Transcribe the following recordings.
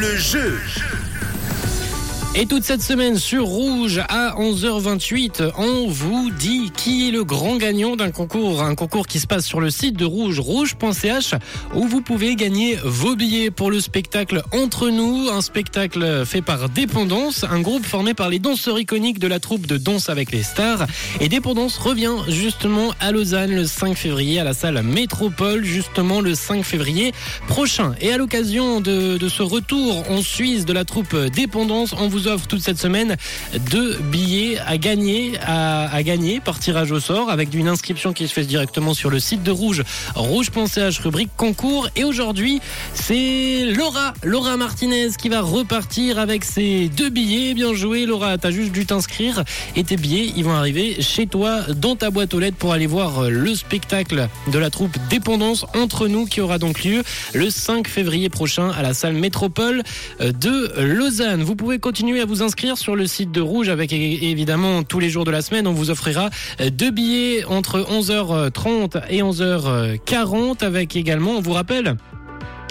le jeu. Et toute cette semaine sur Rouge à 11h28, on vous dit qui est le grand gagnant d'un concours, un concours qui se passe sur le site de Rouge, rouge.ch, où vous pouvez gagner vos billets pour le spectacle Entre nous, un spectacle fait par Dépendance, un groupe formé par les danseurs iconiques de la troupe de Danse avec les stars. Et Dépendance revient justement à Lausanne le 5 février à la salle Métropole, justement le 5 février prochain. Et à l'occasion de, de ce retour en Suisse de la troupe Dépendance, on vous offre toute cette semaine deux billets à gagner, à, à, gagner par tirage au sort avec une inscription qui se fait directement sur le site de Rouge, rouge.ch, rubrique concours. Et aujourd'hui, c'est Laura, Laura Martinez qui va repartir avec ses deux billets. Bien joué, Laura, t'as juste dû t'inscrire et tes billets, ils vont arriver chez toi dans ta boîte aux lettres pour aller voir le spectacle de la troupe Dépendance entre nous qui aura donc lieu le 5 février prochain à la salle Métropole de Lausanne. Vous pouvez continuer à vous inscrire sur le site de Rouge avec évidemment tous les jours de la semaine. On vous offrira deux billets entre 11h30 et 11h40 avec également, on vous rappelle,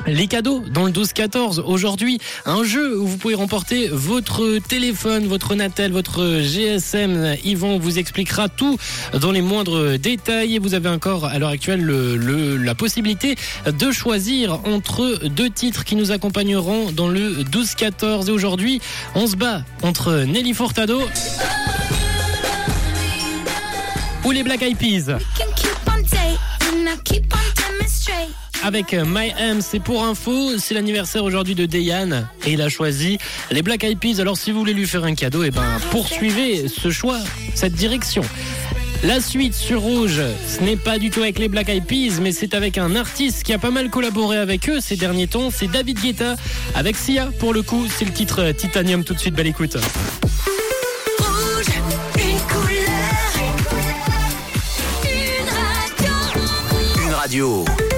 les cadeaux dans le 12-14 aujourd'hui, un jeu où vous pouvez remporter votre téléphone, votre Natel, votre GSM. Yvan vous expliquera tout dans les moindres détails. Et vous avez encore à l'heure actuelle le, le, la possibilité de choisir entre deux titres qui nous accompagneront dans le 12-14 et aujourd'hui on se bat entre Nelly Furtado ou les Black Eyed Peas avec My M. C'est pour info, c'est l'anniversaire aujourd'hui de Dayan et il a choisi les Black Eyed Peas. Alors si vous voulez lui faire un cadeau, et ben poursuivez ce choix, cette direction. La suite sur Rouge, ce n'est pas du tout avec les Black Eyed Peas, mais c'est avec un artiste qui a pas mal collaboré avec eux ces derniers temps. C'est David Guetta avec Sia. Pour le coup, c'est le titre Titanium. Tout de suite, belle écoute. Radio.